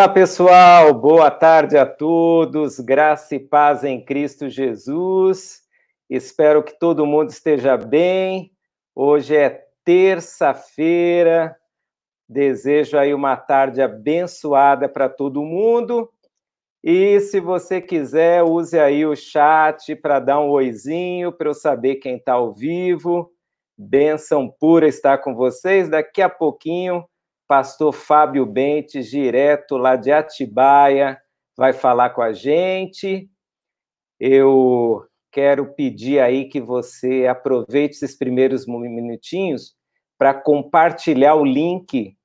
Olá, pessoal, boa tarde a todos, graça e paz em Cristo Jesus. Espero que todo mundo esteja bem. Hoje é terça-feira. Desejo aí uma tarde abençoada para todo mundo. E se você quiser, use aí o chat para dar um oizinho, para eu saber quem está ao vivo. Benção pura estar com vocês. Daqui a pouquinho pastor Fábio Bentes, direto lá de Atibaia, vai falar com a gente. Eu quero pedir aí que você aproveite esses primeiros minutinhos para compartilhar o link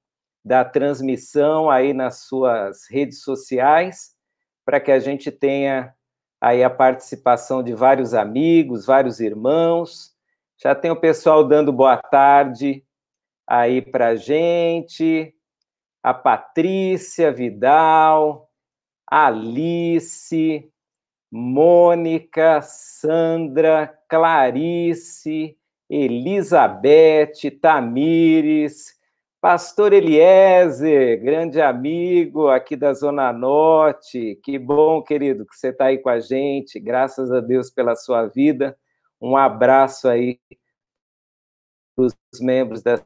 da transmissão aí nas suas redes sociais, para que a gente tenha aí a participação de vários amigos, vários irmãos. Já tem o pessoal dando boa tarde, aí para gente, a Patrícia Vidal, Alice, Mônica, Sandra, Clarice, Elizabeth, Tamires, Pastor Eliezer, grande amigo aqui da Zona Norte. Que bom, querido, que você está aí com a gente. Graças a Deus pela sua vida. Um abraço aí para os membros da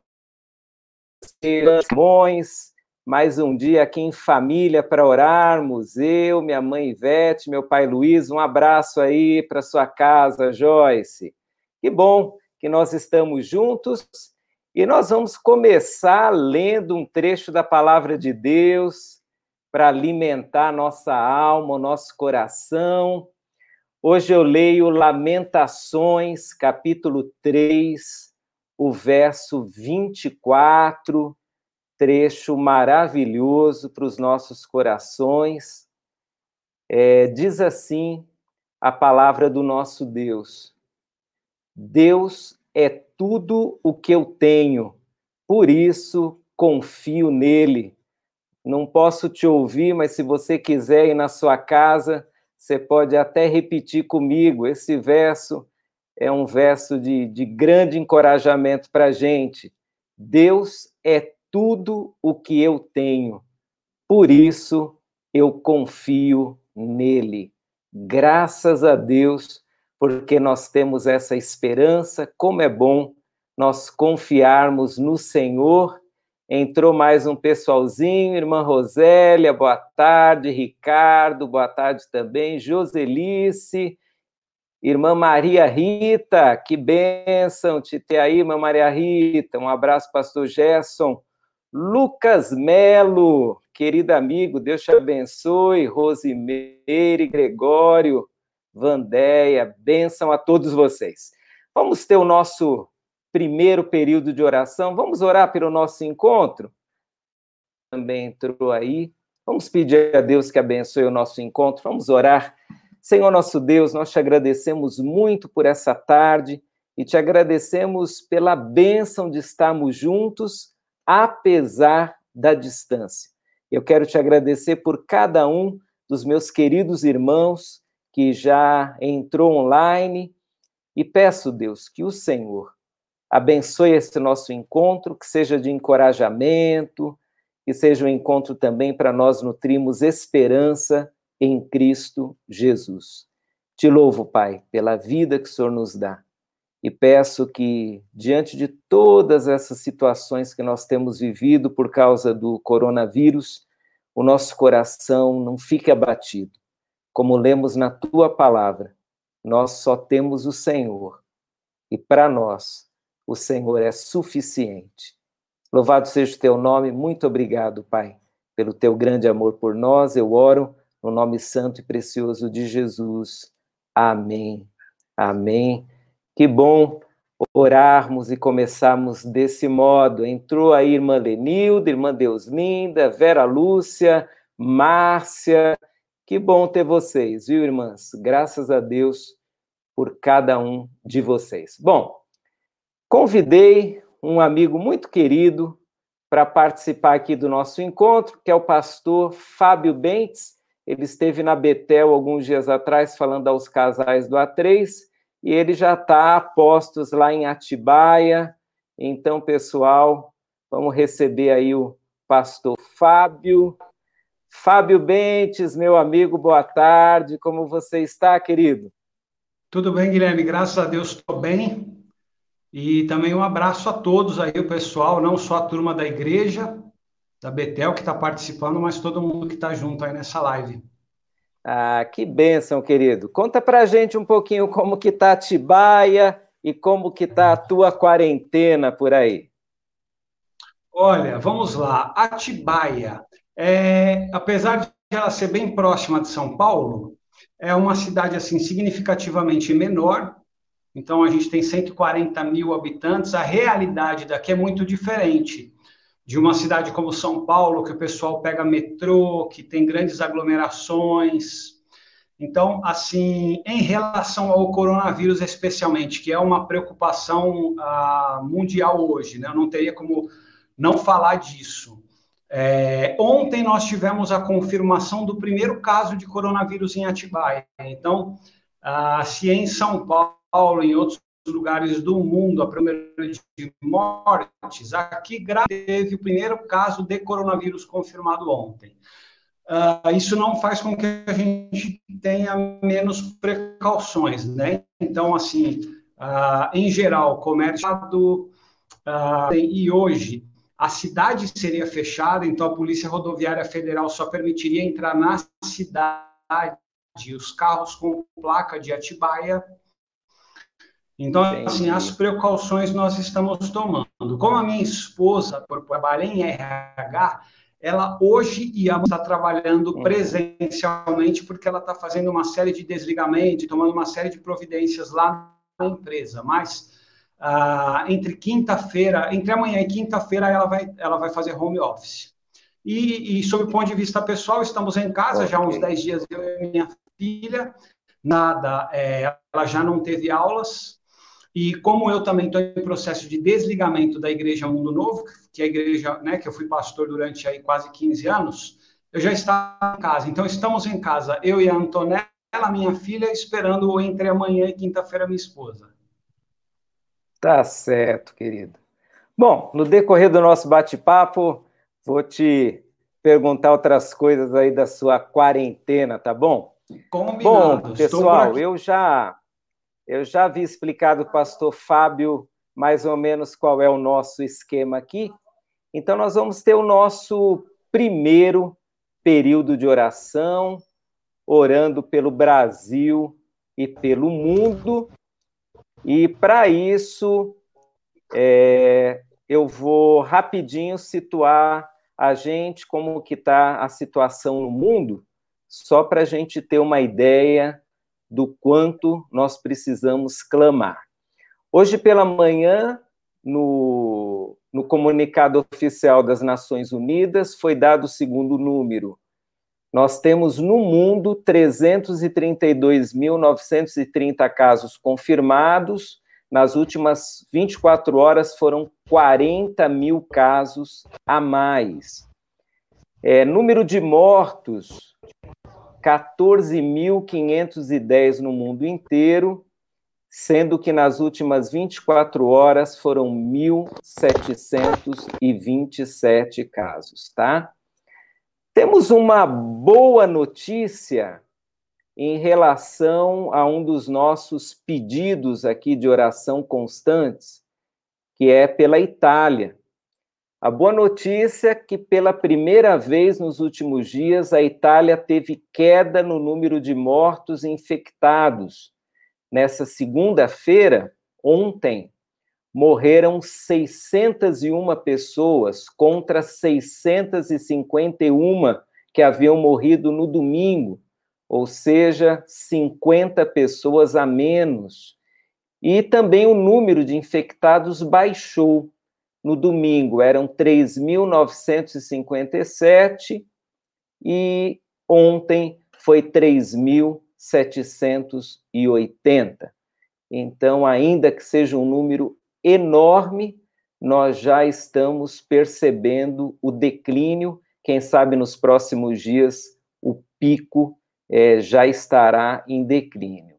Simões, mais um dia aqui em família para orarmos. Eu, minha mãe Ivete, meu pai Luiz, um abraço aí para sua casa, Joyce. Que bom que nós estamos juntos e nós vamos começar lendo um trecho da palavra de Deus para alimentar nossa alma, nosso coração. Hoje eu leio Lamentações, capítulo 3, o verso 24, trecho maravilhoso para os nossos corações. É, diz assim a palavra do nosso Deus: Deus é tudo o que eu tenho, por isso confio nele. Não posso te ouvir, mas se você quiser ir na sua casa, você pode até repetir comigo esse verso é um verso de, de grande encorajamento para a gente. Deus é tudo o que eu tenho, por isso eu confio nele. Graças a Deus, porque nós temos essa esperança, como é bom nós confiarmos no Senhor. Entrou mais um pessoalzinho, irmã Rosélia, boa tarde, Ricardo, boa tarde também, Joselice, Irmã Maria Rita, que bênção te ter aí, irmã Maria Rita. Um abraço, pastor Gerson. Lucas Melo, querido amigo, Deus te abençoe. Rosimeire, Gregório, Vandéia, bênção a todos vocês. Vamos ter o nosso primeiro período de oração. Vamos orar pelo nosso encontro? Também entrou aí. Vamos pedir a Deus que abençoe o nosso encontro. Vamos orar. Senhor nosso Deus, nós te agradecemos muito por essa tarde e te agradecemos pela bênção de estarmos juntos, apesar da distância. Eu quero te agradecer por cada um dos meus queridos irmãos que já entrou online e peço, Deus, que o Senhor abençoe esse nosso encontro, que seja de encorajamento, que seja um encontro também para nós nutrirmos esperança em Cristo Jesus. Te louvo, Pai, pela vida que o Senhor nos dá e peço que, diante de todas essas situações que nós temos vivido por causa do coronavírus, o nosso coração não fique abatido. Como lemos na tua palavra, nós só temos o Senhor e para nós o Senhor é suficiente. Louvado seja o teu nome, muito obrigado, Pai, pelo teu grande amor por nós. Eu oro no nome santo e precioso de Jesus. Amém. Amém. Que bom orarmos e começarmos desse modo. Entrou a irmã Lenilda, irmã Deuslinda, Vera Lúcia, Márcia. Que bom ter vocês, viu, irmãs? Graças a Deus por cada um de vocês. Bom, convidei um amigo muito querido para participar aqui do nosso encontro, que é o pastor Fábio Bentes. Ele esteve na Betel alguns dias atrás falando aos casais do A3 e ele já está a postos lá em Atibaia. Então, pessoal, vamos receber aí o pastor Fábio. Fábio Bentes, meu amigo, boa tarde. Como você está, querido? Tudo bem, Guilherme. Graças a Deus estou bem. E também um abraço a todos aí, o pessoal, não só a turma da igreja, da Betel que está participando, mas todo mundo que está junto aí nessa live. Ah, que bênção, querido. Conta pra gente um pouquinho como que tá Atibaia e como que tá a tua quarentena por aí. Olha, vamos lá. Atibaia, é, apesar de ela ser bem próxima de São Paulo, é uma cidade assim significativamente menor, então, a gente tem 140 mil habitantes. A realidade daqui é muito diferente de uma cidade como São Paulo, que o pessoal pega metrô, que tem grandes aglomerações. Então, assim, em relação ao coronavírus especialmente, que é uma preocupação uh, mundial hoje, né? Eu não teria como não falar disso. É, ontem nós tivemos a confirmação do primeiro caso de coronavírus em Atibaia. Então, uh, se em São Paulo Paulo, em outros lugares do mundo, a primeira de mortes, aqui teve o primeiro caso de coronavírus confirmado ontem. Uh, isso não faz com que a gente tenha menos precauções, né? Então, assim, uh, em geral, comércio uh, e hoje a cidade seria fechada, então a Polícia Rodoviária Federal só permitiria entrar na cidade os carros com placa de Atibaia então, Entendi. assim, as precauções nós estamos tomando. Como a minha esposa, por trabalhar em RH, ela hoje ia estar trabalhando uhum. presencialmente porque ela está fazendo uma série de desligamentos, tomando uma série de providências lá na empresa. Mas ah, entre quinta-feira, entre amanhã e quinta-feira, ela vai, ela vai fazer home office. E, e sob o ponto de vista pessoal, estamos em casa okay. já há uns 10 dias, eu e minha filha. Nada, é, ela já não teve aulas, e como eu também estou em processo de desligamento da Igreja Mundo Novo, que é a igreja, né, que eu fui pastor durante aí quase 15 anos, eu já estava em casa. Então estamos em casa, eu e a Antonella, minha filha, esperando entre amanhã e quinta-feira minha esposa. Tá certo, querido. Bom, no decorrer do nosso bate-papo, vou te perguntar outras coisas aí da sua quarentena, tá bom? Combinado. Bom, pessoal, eu já eu já havia explicado o pastor Fábio mais ou menos qual é o nosso esquema aqui. Então, nós vamos ter o nosso primeiro período de oração, orando pelo Brasil e pelo mundo. E para isso, é, eu vou rapidinho situar a gente como que está a situação no mundo, só para a gente ter uma ideia do quanto nós precisamos clamar. Hoje pela manhã, no, no comunicado oficial das Nações Unidas, foi dado o segundo número. Nós temos no mundo 332.930 casos confirmados. Nas últimas 24 horas foram 40 mil casos a mais. É, número de mortos 14.510 no mundo inteiro, sendo que nas últimas 24 horas foram 1.727 casos, tá? Temos uma boa notícia em relação a um dos nossos pedidos aqui de oração constantes, que é pela Itália. A boa notícia é que, pela primeira vez nos últimos dias, a Itália teve queda no número de mortos infectados. Nessa segunda-feira, ontem, morreram 601 pessoas contra 651 que haviam morrido no domingo, ou seja, 50 pessoas a menos. E também o número de infectados baixou no domingo eram 3.957 e ontem foi 3.780. Então, ainda que seja um número enorme, nós já estamos percebendo o declínio. Quem sabe nos próximos dias o pico é, já estará em declínio.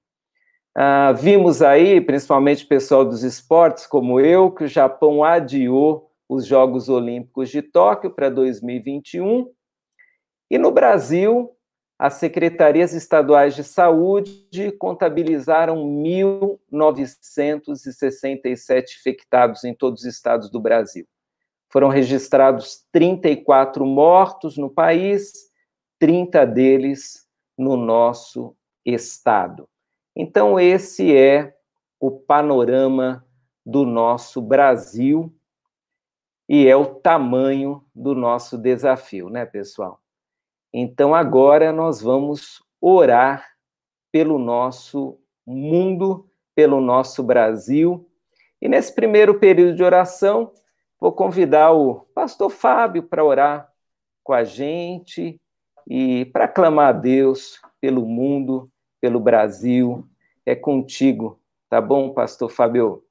Ah, vimos aí, principalmente pessoal dos esportes, como eu, que o Japão adiou os Jogos Olímpicos de Tóquio para 2021. E no Brasil, as secretarias estaduais de saúde contabilizaram 1.967 infectados em todos os estados do Brasil. Foram registrados 34 mortos no país, 30 deles no nosso estado. Então, esse é o panorama do nosso Brasil e é o tamanho do nosso desafio, né, pessoal? Então, agora nós vamos orar pelo nosso mundo, pelo nosso Brasil. E nesse primeiro período de oração, vou convidar o pastor Fábio para orar com a gente e para clamar a Deus pelo mundo, pelo Brasil. É contigo, tá bom, pastor Fábio?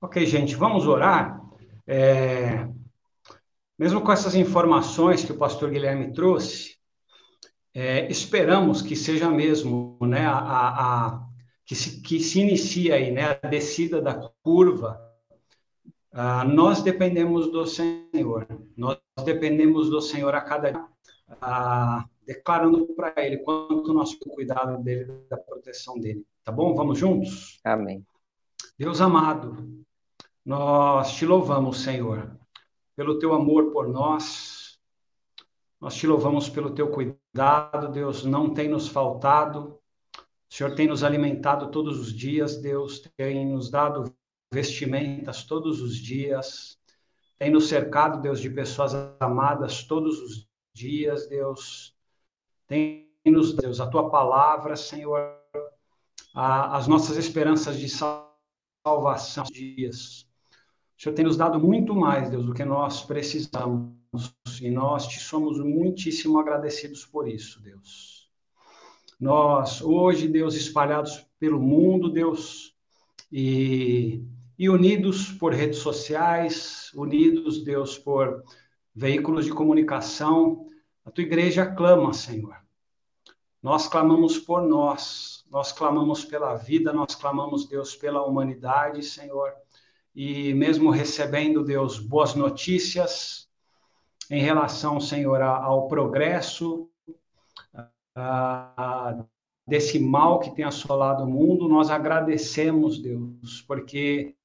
Ok, gente, vamos orar. É... Mesmo com essas informações que o pastor Guilherme trouxe, é, esperamos que seja mesmo né, a, a, que, se, que se inicie aí né, a descida da curva. Ah, nós dependemos do Senhor, nós dependemos do Senhor a cada dia, ah, declarando para Ele quanto nós cuidado dele, da proteção dele. Tá bom? Vamos juntos? Amém. Deus amado, nós te louvamos, Senhor pelo teu amor por nós. Nós te louvamos pelo teu cuidado, Deus, não tem nos faltado. O Senhor tem nos alimentado todos os dias, Deus, tem nos dado vestimentas todos os dias, tem nos cercado, Deus, de pessoas amadas todos os dias, Deus. Tem nos, Deus, a tua palavra, Senhor, a, as nossas esperanças de salvação dias. O Senhor tem nos dado muito mais, Deus, do que nós precisamos. E nós te somos muitíssimo agradecidos por isso, Deus. Nós, hoje, Deus, espalhados pelo mundo, Deus, e, e unidos por redes sociais, unidos, Deus, por veículos de comunicação, a tua igreja clama, Senhor. Nós clamamos por nós, nós clamamos pela vida, nós clamamos, Deus, pela humanidade, Senhor e mesmo recebendo, Deus, boas notícias em relação, Senhor, ao progresso desse mal que tem assolado o mundo, nós agradecemos, Deus, porque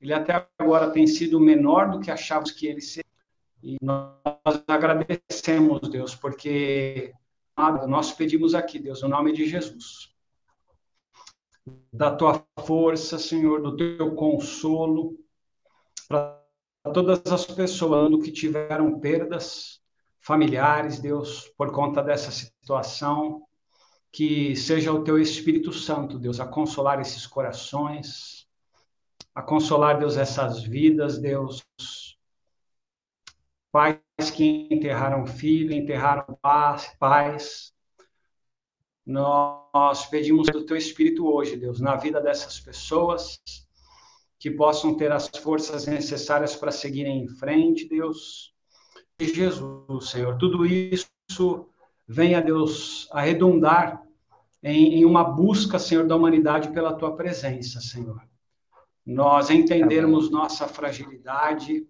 ele até agora tem sido menor do que achávamos que ele seria. E nós agradecemos, Deus, porque nós pedimos aqui, Deus, no nome de Jesus da tua força, Senhor, do teu consolo para todas as pessoas que tiveram perdas familiares, Deus, por conta dessa situação. Que seja o teu Espírito Santo, Deus, a consolar esses corações, a consolar, Deus, essas vidas, Deus. Pais que enterraram filho, enterraram pais, nós pedimos do teu espírito hoje, Deus, na vida dessas pessoas, que possam ter as forças necessárias para seguirem em frente, Deus. E Jesus, Senhor, tudo isso venha, Deus, a redundar em, em uma busca, Senhor, da humanidade pela tua presença, Senhor. Nós entendermos nossa fragilidade,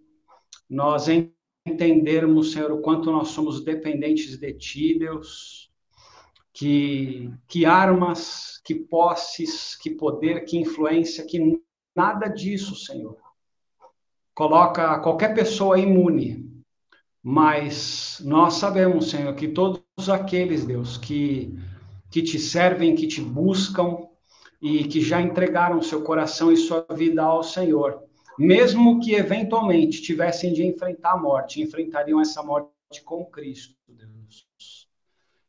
nós entendermos, Senhor, o quanto nós somos dependentes de ti, Deus que, que armas, que posses, que poder, que influência, que nada disso, Senhor. Coloca qualquer pessoa imune, mas nós sabemos, Senhor, que todos aqueles, Deus, que, que te servem, que te buscam e que já entregaram seu coração e sua vida ao Senhor, mesmo que eventualmente tivessem de enfrentar a morte, enfrentariam essa morte com Cristo, Deus.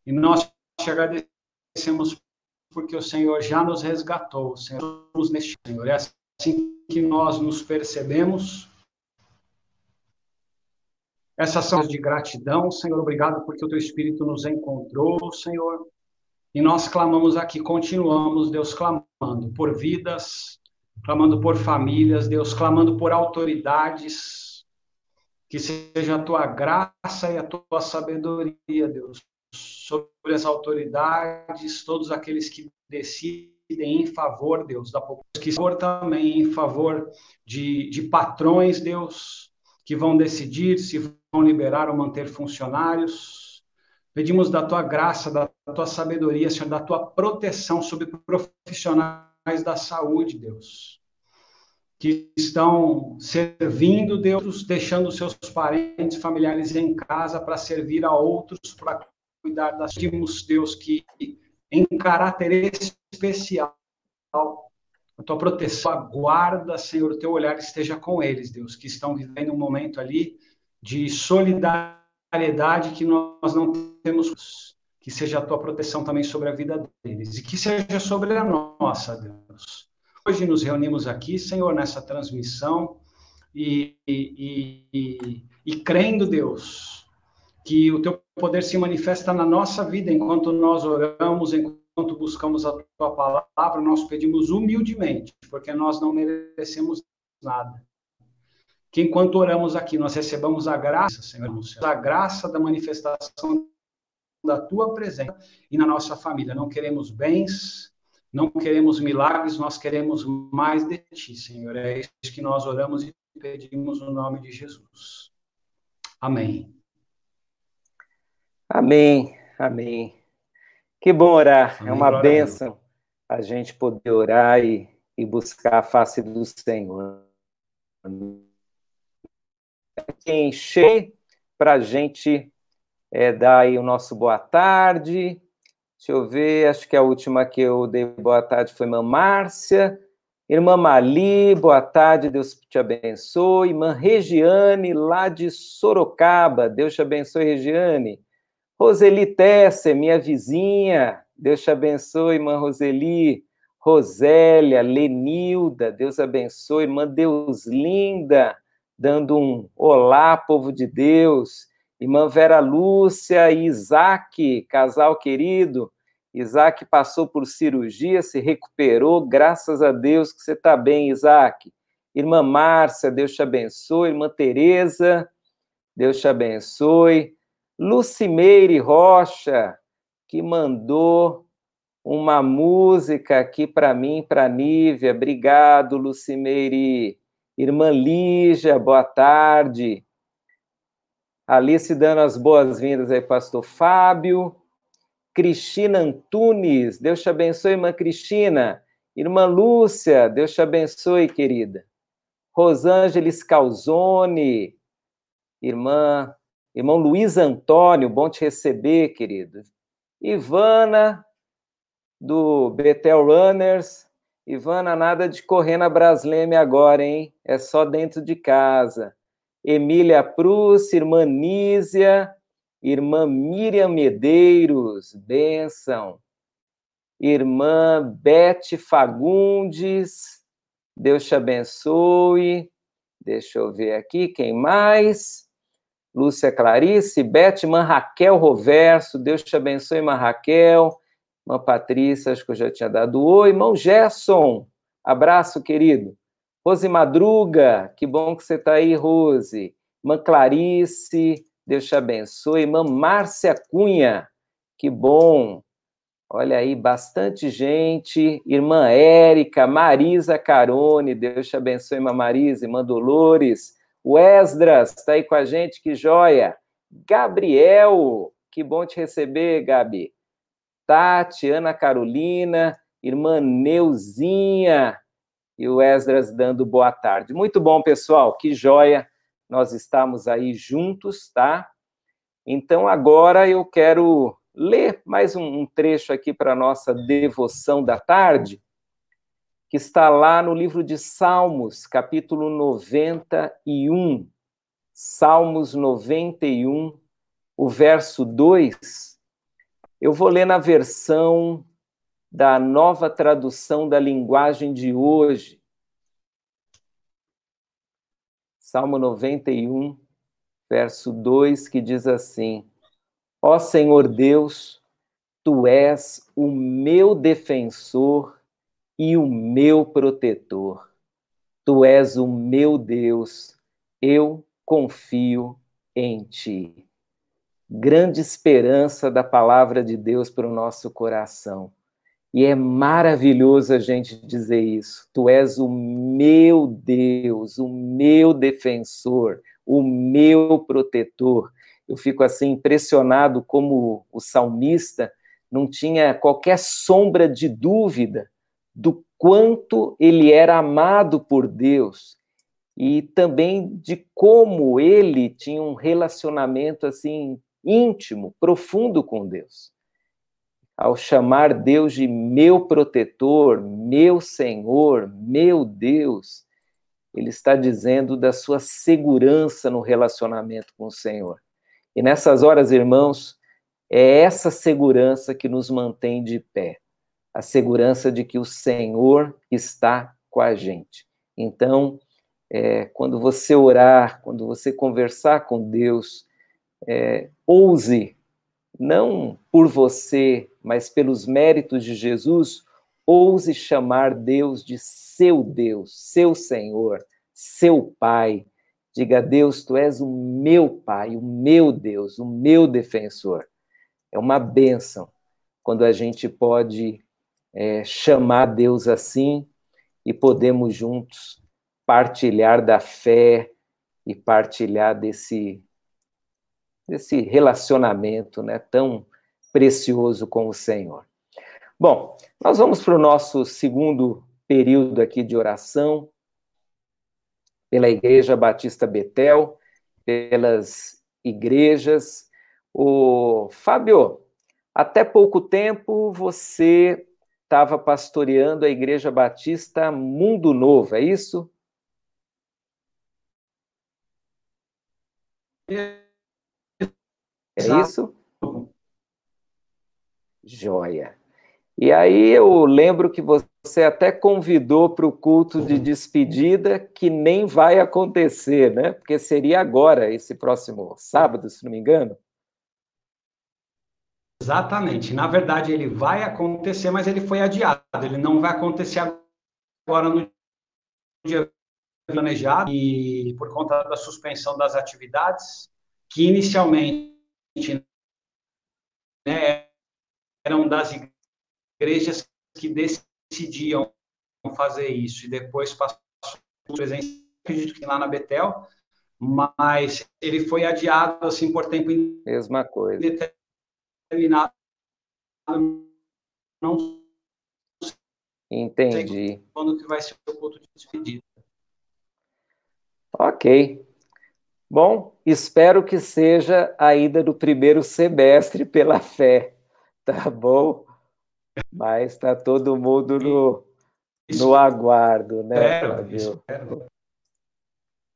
E nós te agradecemos porque o Senhor já nos resgatou, Senhor, neste Senhor. É assim que nós nos percebemos. Essas são de gratidão, Senhor. Obrigado porque o teu Espírito nos encontrou, Senhor. E nós clamamos aqui, continuamos, Deus, clamando por vidas, clamando por famílias, Deus, clamando por autoridades. Que seja a tua graça e a tua sabedoria, Deus, sobre as autoridades, todos aqueles que decidem em favor, Deus, da população, que for também em favor de, de patrões, Deus, que vão decidir se vão liberar ou manter funcionários. Pedimos da tua graça, da tua sabedoria, Senhor, da tua proteção sobre profissionais da saúde, Deus, que estão servindo, Deus, deixando seus parentes, familiares em casa para servir a outros, para cuidar das Deus, que em caráter especial a tua proteção, a guarda, Senhor, o teu olhar esteja com eles, Deus, que estão vivendo um momento ali de solidariedade que nós não temos, que seja a tua proteção também sobre a vida deles e que seja sobre a nossa, Deus. Hoje nos reunimos aqui, Senhor, nessa transmissão e, e, e, e crendo, Deus, que o teu poder se manifesta na nossa vida enquanto nós oramos, enquanto buscamos a tua palavra, nós pedimos humildemente, porque nós não merecemos nada. Que enquanto oramos aqui, nós recebamos a graça, Senhor, a graça da manifestação da tua presença e na nossa família. Não queremos bens, não queremos milagres, nós queremos mais de ti, Senhor. É isso que nós oramos e pedimos no nome de Jesus. Amém. Amém. Amém. Que bom orar, Amém, é uma bênção a, a gente poder orar e, e buscar a face do Senhor. Encher para a gente é, dar aí o nosso boa tarde. Deixa eu ver, acho que a última que eu dei boa tarde foi irmã Márcia. Irmã Mali, boa tarde, Deus te abençoe. Irmã Regiane, lá de Sorocaba, Deus te abençoe, Regiane. Roseli Tesser, minha vizinha, Deus te abençoe, irmã Roseli. Rosélia, Lenilda, Deus abençoe, irmã Deus linda, dando um olá, povo de Deus. Irmã Vera Lúcia e Isaac, casal querido. Isaac passou por cirurgia, se recuperou, graças a Deus que você está bem, Isaac. Irmã Márcia, Deus te abençoe. Irmã Tereza, Deus te abençoe. Lucimeire Rocha, que mandou uma música aqui para mim, para Nívia. Obrigado, Lucimeire. Irmã Lígia, boa tarde. Alice dando as boas-vindas aí, pastor Fábio. Cristina Antunes, Deus te abençoe, irmã Cristina. Irmã Lúcia, Deus te abençoe, querida. Rosângeles Calzone, irmã Irmão Luiz Antônio, bom te receber, querido. Ivana, do Betel Runners. Ivana, nada de correr na Brasleme agora, hein? É só dentro de casa. Emília Prus, irmã Nízia, irmã Miriam Medeiros, benção. Irmã Bete Fagundes, Deus te abençoe. Deixa eu ver aqui, quem mais? Lúcia Clarice, Betman Raquel Roverso, Deus te abençoe, irmã Raquel, irmã Patrícia, acho que eu já tinha dado oi, irmão Gerson, abraço, querido. Rose Madruga, que bom que você está aí, Rose. Irmã Clarice, Deus te abençoe. Irmã Márcia Cunha, que bom. Olha aí, bastante gente. Irmã Érica, Marisa Carone, Deus te abençoe, irmã Marisa. Irmã Dolores, o Esdras está aí com a gente, que joia. Gabriel, que bom te receber, Gabi. Tati, Ana Carolina, irmã Neuzinha e o Esdras dando boa tarde. Muito bom, pessoal, que joia. Nós estamos aí juntos, tá? Então agora eu quero ler mais um, trecho aqui para a nossa devoção da tarde que está lá no livro de Salmos, capítulo 91. Salmos 91, o verso 2. Eu vou ler na versão da nova tradução da linguagem de hoje. Salmo 91, verso 2, que diz assim: Ó Senhor Deus, tu és o meu defensor e o meu protetor. Tu és o meu Deus, eu confio em ti. Grande esperança da palavra de Deus para o nosso coração. E é maravilhoso a gente dizer isso. Tu és o meu Deus, o meu defensor, o meu protetor. Eu fico assim impressionado como o salmista não tinha qualquer sombra de dúvida do quanto ele era amado por Deus e também de como ele tinha um relacionamento assim íntimo, profundo com Deus. Ao chamar Deus de meu protetor, meu Senhor, meu Deus, ele está dizendo da sua segurança no relacionamento com o Senhor. E nessas horas, irmãos, é essa segurança que nos mantém de pé a segurança de que o Senhor está com a gente. Então, é, quando você orar, quando você conversar com Deus, é, ouse, não por você, mas pelos méritos de Jesus, ouse chamar Deus de seu Deus, seu Senhor, seu Pai. Diga, Deus, tu és o meu Pai, o meu Deus, o meu defensor. É uma bênção quando a gente pode é, chamar Deus assim e podemos juntos partilhar da fé e partilhar desse, desse relacionamento né, tão precioso com o Senhor. Bom, nós vamos para o nosso segundo período aqui de oração pela Igreja Batista Betel, pelas igrejas. O Fábio, até pouco tempo você estava pastoreando a Igreja Batista Mundo Novo, é isso? É isso? Joia. E aí eu lembro que você até convidou para o culto de despedida, que nem vai acontecer, né? Porque seria agora, esse próximo sábado, se não me engano. Exatamente. Na verdade, ele vai acontecer, mas ele foi adiado. Ele não vai acontecer agora no dia planejado e por conta da suspensão das atividades, que inicialmente né, eram das igrejas que decidiam fazer isso. E depois passou presença, acredito que lá na Betel, mas ele foi adiado assim por tempo mesma coisa. determinado não entendi. quando que vai ser o culto de despedida. Ok. Bom, espero que seja a ida do primeiro semestre pela fé, tá bom? Mas está todo mundo no, no aguardo, né, Flávio?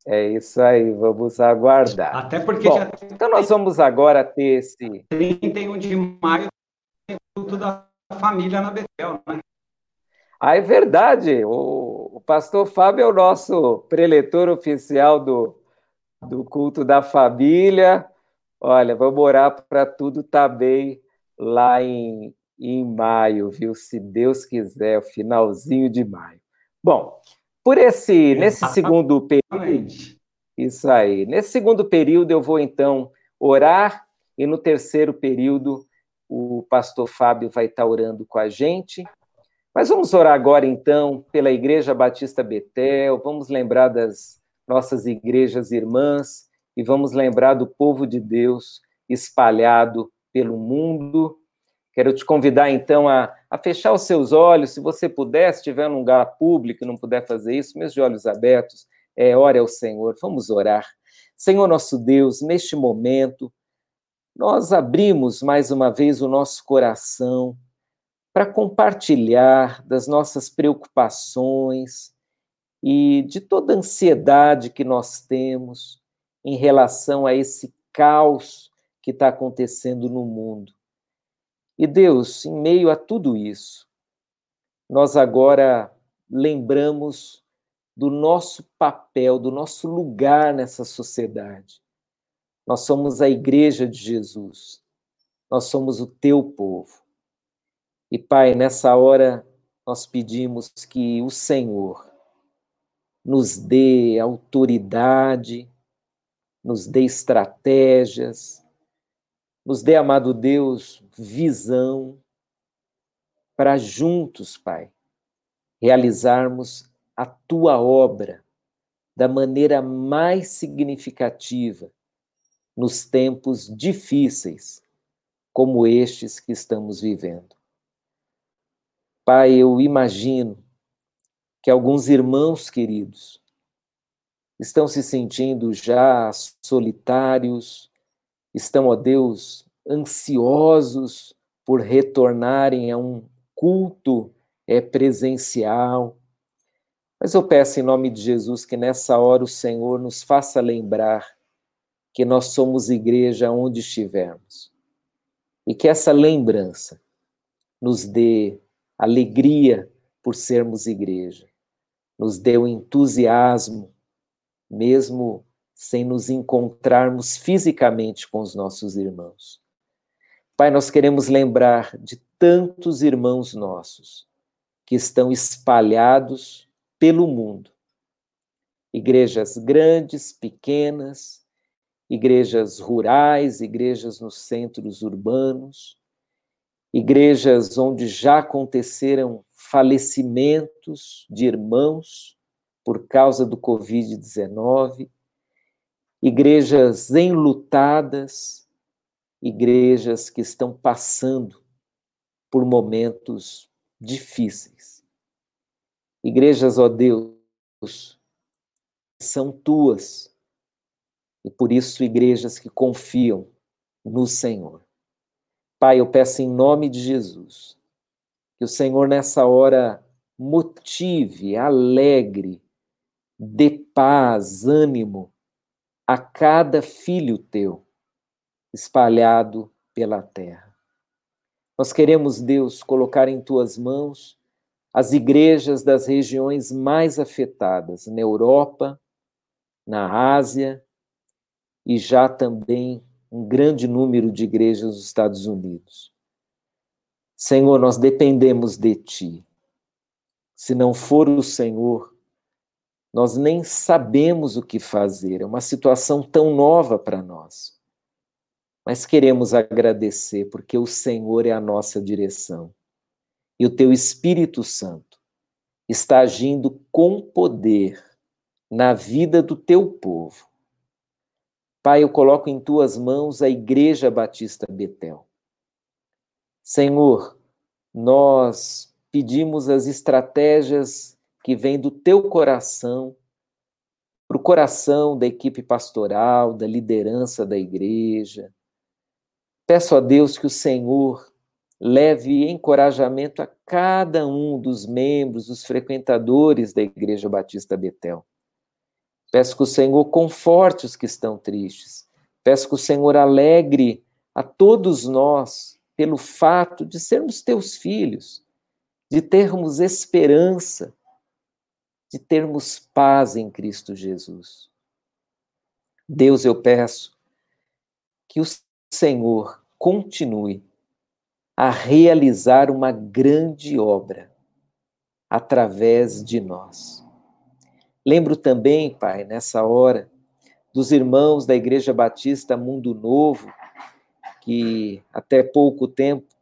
É isso aí, vamos aguardar. Até porque Bom, Então nós vamos agora ter esse. 31 de maio tem culto da família na Betel, né? Ah, é verdade. O, o pastor Fábio é o nosso preletor oficial do, do culto da família. Olha, vamos orar para tudo estar tá bem lá em, em maio, viu? Se Deus quiser, o finalzinho de maio. Bom, por esse nesse segundo período, isso aí. Nesse segundo período eu vou então orar e no terceiro período o pastor Fábio vai estar orando com a gente mas vamos orar agora, então, pela Igreja Batista Betel, vamos lembrar das nossas igrejas irmãs e vamos lembrar do povo de Deus espalhado pelo mundo. Quero te convidar, então, a, a fechar os seus olhos, se você puder, se estiver num lugar público e não puder fazer isso, meus olhos abertos, é, ore ao Senhor, vamos orar. Senhor nosso Deus, neste momento, nós abrimos mais uma vez o nosso coração para compartilhar das nossas preocupações e de toda a ansiedade que nós temos em relação a esse caos que está acontecendo no mundo. E Deus, em meio a tudo isso, nós agora lembramos do nosso papel, do nosso lugar nessa sociedade. Nós somos a igreja de Jesus. Nós somos o teu povo. E, Pai, nessa hora nós pedimos que o Senhor nos dê autoridade, nos dê estratégias, nos dê, amado Deus, visão para juntos, Pai, realizarmos a tua obra da maneira mais significativa nos tempos difíceis como estes que estamos vivendo. Pai, eu imagino que alguns irmãos queridos estão se sentindo já solitários, estão, ó Deus, ansiosos por retornarem a um culto é, presencial. Mas eu peço em nome de Jesus que nessa hora o Senhor nos faça lembrar que nós somos igreja onde estivermos. E que essa lembrança nos dê alegria por sermos igreja, nos dê o entusiasmo, mesmo sem nos encontrarmos fisicamente com os nossos irmãos. Pai, nós queremos lembrar de tantos irmãos nossos que estão espalhados pelo mundo. Igrejas grandes, pequenas, igrejas rurais, igrejas nos centros urbanos, igrejas onde já aconteceram falecimentos de irmãos por causa do Covid-19, igrejas enlutadas, igrejas que estão passando por momentos difíceis. Igrejas, ó Deus, são tuas, e por isso igrejas que confiam no Senhor. Pai, eu peço em nome de Jesus que o Senhor nessa hora motive, alegre, dê paz, ânimo a cada filho teu espalhado pela terra. Nós queremos, Deus, colocar em tuas mãos as igrejas das regiões mais afetadas, na Europa, na Ásia e já também um grande número de igrejas nos Estados Unidos. Senhor, nós dependemos de Ti. Se não for o Senhor, nós nem sabemos o que fazer. É uma situação tão nova para nós. Mas queremos agradecer porque o Senhor é a nossa direção. E o teu Espírito Santo está agindo com poder na vida do teu povo. Pai, eu coloco em tuas mãos a Igreja Batista Betel. Senhor, nós pedimos as estratégias que vêm do teu coração para o coração da equipe pastoral, da liderança da igreja, Peço a Deus que o Senhor leve encorajamento a cada um dos membros, dos frequentadores da Igreja Batista Betel. Peço que o Senhor conforte os que estão tristes. Peço que o Senhor alegre a todos nós pelo fato de sermos teus filhos, de termos esperança, de termos paz em Cristo Jesus. Deus, eu peço que o Senhor continue a realizar uma grande obra através de nós. Lembro também, Pai, nessa hora, dos irmãos da Igreja Batista Mundo Novo, que até pouco tempo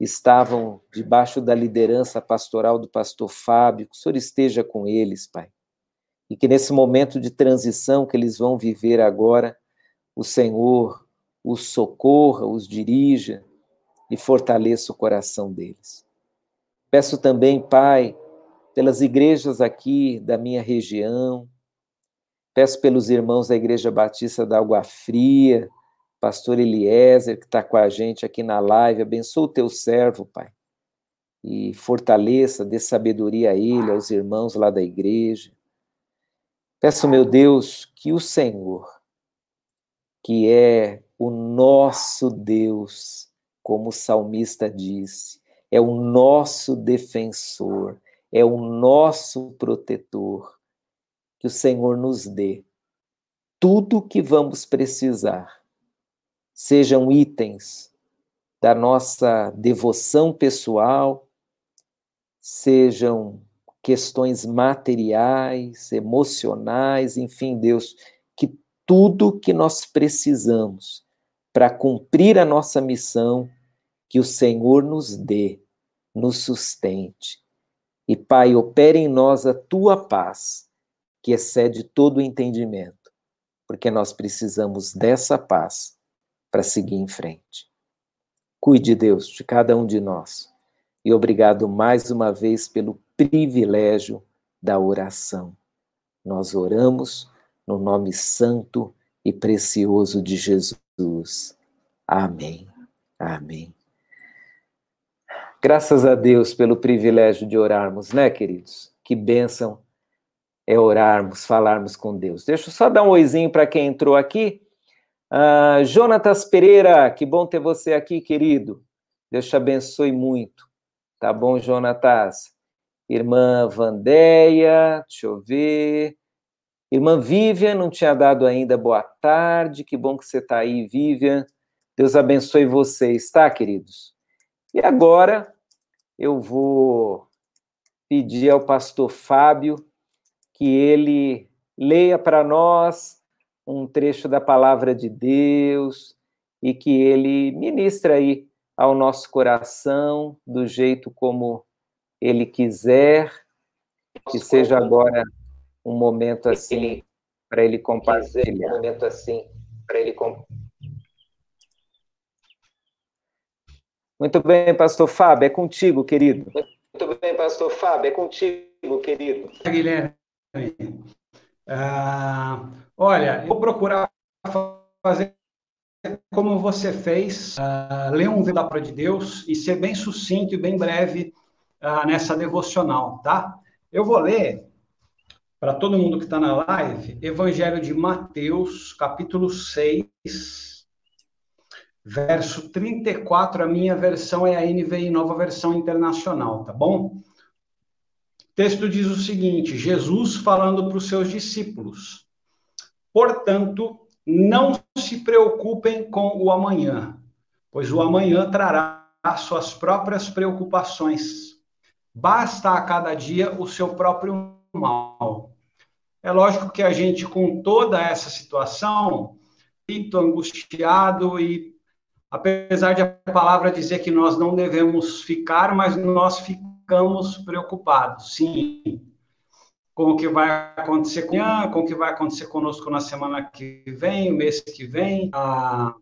estavam debaixo da liderança pastoral do pastor Fábio, que o Senhor esteja com eles, Pai. E que nesse momento de transição que eles vão viver agora, o Senhor os socorra, os dirija e fortaleça o coração deles. Peço também, Pai, pelas igrejas aqui da minha região, peço pelos irmãos da Igreja Batista da Água Fria, pastor Eliezer, que está com a gente aqui na live, abençoa o teu servo, Pai, e fortaleça, dê sabedoria a ele, aos irmãos lá da igreja. Peço, meu Deus, que o Senhor, que é o nosso Deus, como o salmista disse, é o nosso defensor, é o nosso protetor. Que o Senhor nos dê tudo o que vamos precisar, sejam itens da nossa devoção pessoal, sejam questões materiais, emocionais, enfim, Deus, que tudo que nós precisamos para cumprir a nossa missão, que o Senhor nos dê, nos sustente. E, Pai, opere em nós a tua paz, que excede todo o entendimento, porque nós precisamos dessa paz para seguir em frente. Cuide, Deus, de cada um de nós. E obrigado mais uma vez pelo privilégio da oração. Nós oramos no nome santo e precioso de Jesus. Amém. Amém. Graças a Deus pelo privilégio de orarmos, né, queridos? Que bênção é orarmos, falarmos com Deus. Deixa eu só dar um oizinho para quem entrou aqui. Uh, Jonatas Pereira, que bom ter você aqui, querido. Deus te abençoe muito. Tá bom, Jonatas? Irmã Vandéia, deixa eu ver. Irmã Vivian, não tinha dado ainda boa tarde. Que bom que você está aí, Vivian. Deus abençoe vocês, tá, queridos? E agora eu vou pedir ao pastor Fábio que ele leia para nós um trecho da palavra de Deus e que ele ministre aí ao nosso coração do jeito como ele quiser, que seja agora um momento assim para ele compartilhar. Um momento assim para ele Muito bem, pastor Fábio, é contigo, querido. Muito bem, pastor Fábio, é contigo, querido. Guilherme, ah, olha, eu vou procurar fazer como você fez, uh, ler um livro da palavra de Deus e ser bem sucinto e bem breve uh, nessa devocional, tá? Eu vou ler para todo mundo que está na live, Evangelho de Mateus, capítulo 6, verso 34. A minha versão é a NVI, nova versão internacional, tá bom? Texto diz o seguinte: Jesus falando para os seus discípulos. Portanto, não se preocupem com o amanhã, pois o amanhã trará suas próprias preocupações. Basta a cada dia o seu próprio mal. É lógico que a gente, com toda essa situação, muito angustiado e apesar de a palavra dizer que nós não devemos ficar, mas nós ficamos preocupados, sim, com o que vai acontecer com, com o que vai acontecer conosco na semana que vem, o mês que vem. Ah,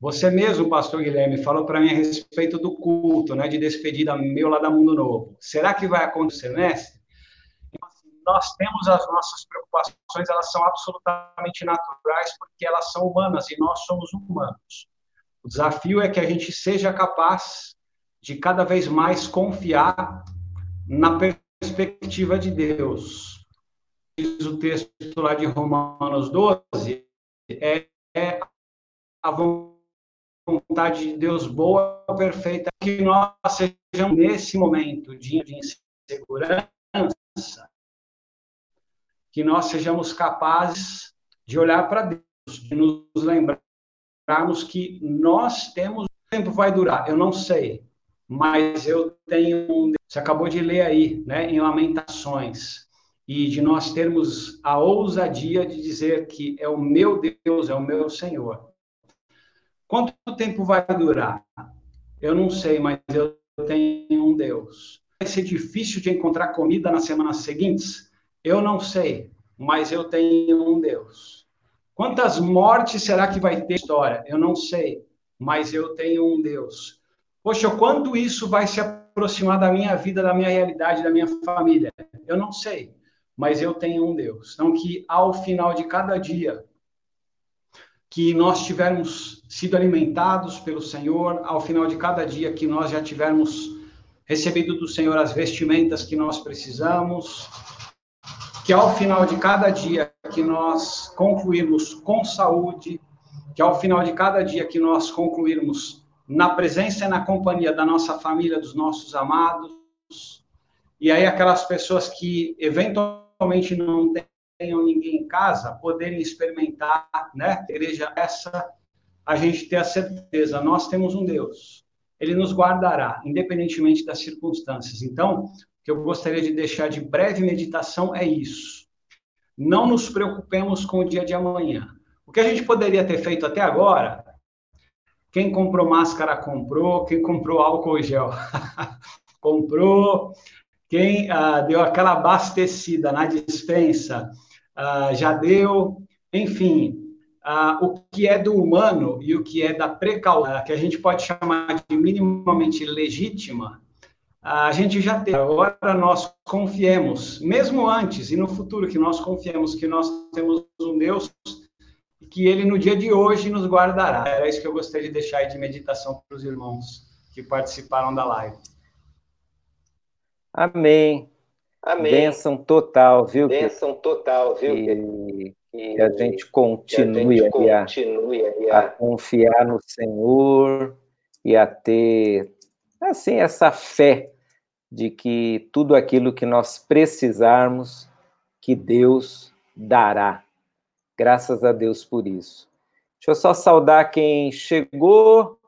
você mesmo, pastor Guilherme, falou para mim a respeito do culto, né, de despedida meu lá da Mundo Novo. Será que vai acontecer, mestre? Nós temos as nossas preocupações, elas são absolutamente naturais, porque elas são humanas e nós somos humanos. O desafio é que a gente seja capaz de cada vez mais confiar na perspectiva de Deus. Diz o texto lá de Romanos 12, é, é a vontade de Deus boa, perfeita, que nós sejamos nesse momento de insegurança, que nós sejamos capazes de olhar para Deus, de nos lembrarmos que nós temos. O tempo vai durar? Eu não sei mas eu tenho um. Você acabou de ler aí, né, em Lamentações, e de nós termos a ousadia de dizer que é o meu Deus, é o meu Senhor. Quanto tempo vai durar? Eu não sei, mas eu tenho um Deus. Vai ser difícil de encontrar comida nas semanas seguintes? Eu não sei, mas eu tenho um Deus. Quantas mortes será que vai ter história? Eu não sei, mas eu tenho um Deus. Poxa, quando isso vai se aproximar da minha vida, da minha realidade, da minha família? Eu não sei, mas eu tenho um Deus. Então, que ao final de cada dia, que nós tivermos sido alimentados pelo Senhor, ao final de cada dia, que nós já tivermos recebido do Senhor as vestimentas que nós precisamos, que ao final de cada dia que nós concluirmos com saúde, que ao final de cada dia que nós concluirmos na presença e na companhia da nossa família, dos nossos amados. E aí aquelas pessoas que eventualmente não tenham ninguém em casa, poderem experimentar, né? Igreja essa, a gente ter a certeza, nós temos um Deus. Ele nos guardará, independentemente das circunstâncias. Então, o que eu gostaria de deixar de breve meditação é isso. Não nos preocupemos com o dia de amanhã. O que a gente poderia ter feito até agora quem comprou máscara comprou, quem comprou álcool gel comprou, quem ah, deu aquela abastecida na dispensa uh, Jadeu, enfim, uh, o que é do humano e o que é da precaução, que a gente pode chamar de minimamente legítima, a gente já tem. Agora nós confiemos, mesmo antes e no futuro, que nós confiemos que nós temos um Deus que Ele no dia de hoje nos guardará. Era isso que eu gostaria de deixar aí de meditação para os irmãos que participaram da live. Amém. Amém. Bênção total, viu? Bênção total, viu? E, que a gente continue, a, gente continue a, a confiar no Senhor e a ter assim essa fé de que tudo aquilo que nós precisarmos, que Deus dará. Graças a Deus por isso. Deixa eu só saudar quem chegou.